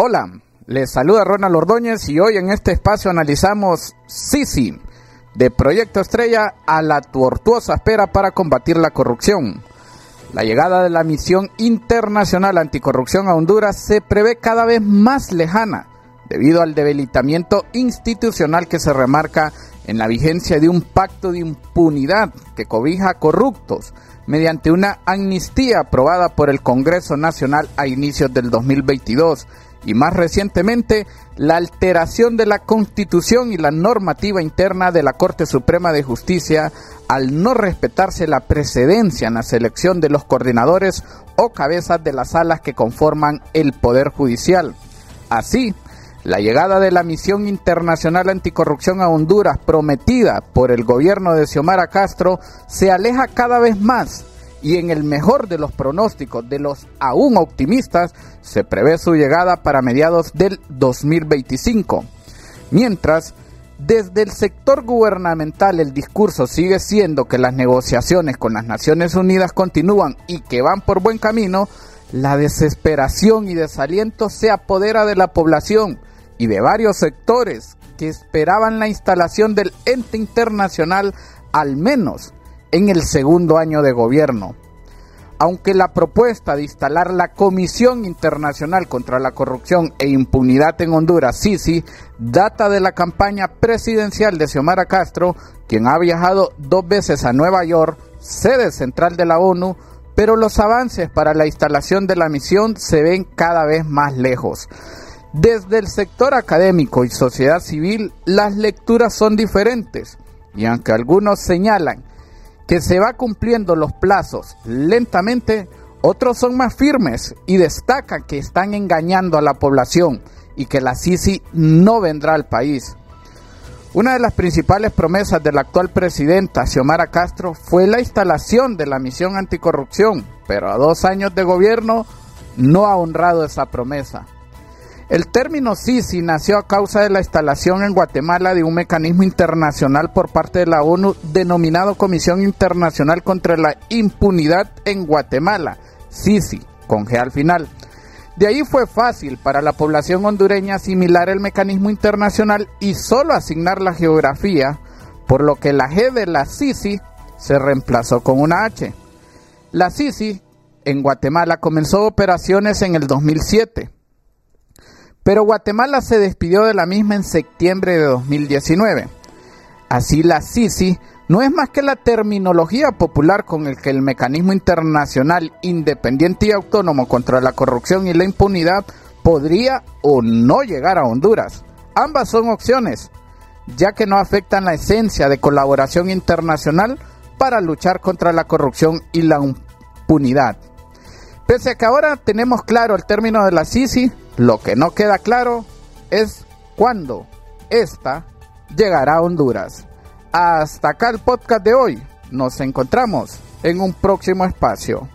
Hola, les saluda Ronald Ordóñez y hoy en este espacio analizamos Sisi, de Proyecto Estrella a la tortuosa espera para combatir la corrupción. La llegada de la misión internacional anticorrupción a Honduras se prevé cada vez más lejana debido al debilitamiento institucional que se remarca en la vigencia de un pacto de impunidad que cobija a corruptos mediante una amnistía aprobada por el Congreso Nacional a inicios del 2022 y más recientemente la alteración de la constitución y la normativa interna de la Corte Suprema de Justicia al no respetarse la precedencia en la selección de los coordinadores o cabezas de las salas que conforman el Poder Judicial. Así, la llegada de la misión internacional anticorrupción a Honduras prometida por el gobierno de Xiomara Castro se aleja cada vez más y en el mejor de los pronósticos de los aún optimistas se prevé su llegada para mediados del 2025. Mientras, desde el sector gubernamental el discurso sigue siendo que las negociaciones con las Naciones Unidas continúan y que van por buen camino, la desesperación y desaliento se apodera de la población y de varios sectores que esperaban la instalación del ente internacional al menos en el segundo año de gobierno. Aunque la propuesta de instalar la Comisión Internacional contra la Corrupción e Impunidad en Honduras, SISI, data de la campaña presidencial de Xiomara Castro, quien ha viajado dos veces a Nueva York, sede central de la ONU, pero los avances para la instalación de la misión se ven cada vez más lejos. Desde el sector académico y sociedad civil, las lecturas son diferentes, y aunque algunos señalan que se va cumpliendo los plazos lentamente, otros son más firmes y destacan que están engañando a la población y que la Sisi no vendrá al país. Una de las principales promesas de la actual presidenta Xiomara Castro fue la instalación de la misión anticorrupción, pero a dos años de gobierno no ha honrado esa promesa. El término Sisi nació a causa de la instalación en Guatemala de un mecanismo internacional por parte de la ONU denominado Comisión Internacional contra la Impunidad en Guatemala, Sisi, con G al final. De ahí fue fácil para la población hondureña asimilar el mecanismo internacional y solo asignar la geografía, por lo que la G de la Sisi se reemplazó con una H. La Sisi en Guatemala comenzó operaciones en el 2007 pero Guatemala se despidió de la misma en septiembre de 2019. Así la Sisi no es más que la terminología popular con el que el mecanismo internacional independiente y autónomo contra la corrupción y la impunidad podría o no llegar a Honduras. Ambas son opciones, ya que no afectan la esencia de colaboración internacional para luchar contra la corrupción y la impunidad. Pese a que ahora tenemos claro el término de la Sisi, lo que no queda claro es cuándo esta llegará a Honduras. Hasta acá el podcast de hoy. Nos encontramos en un próximo espacio.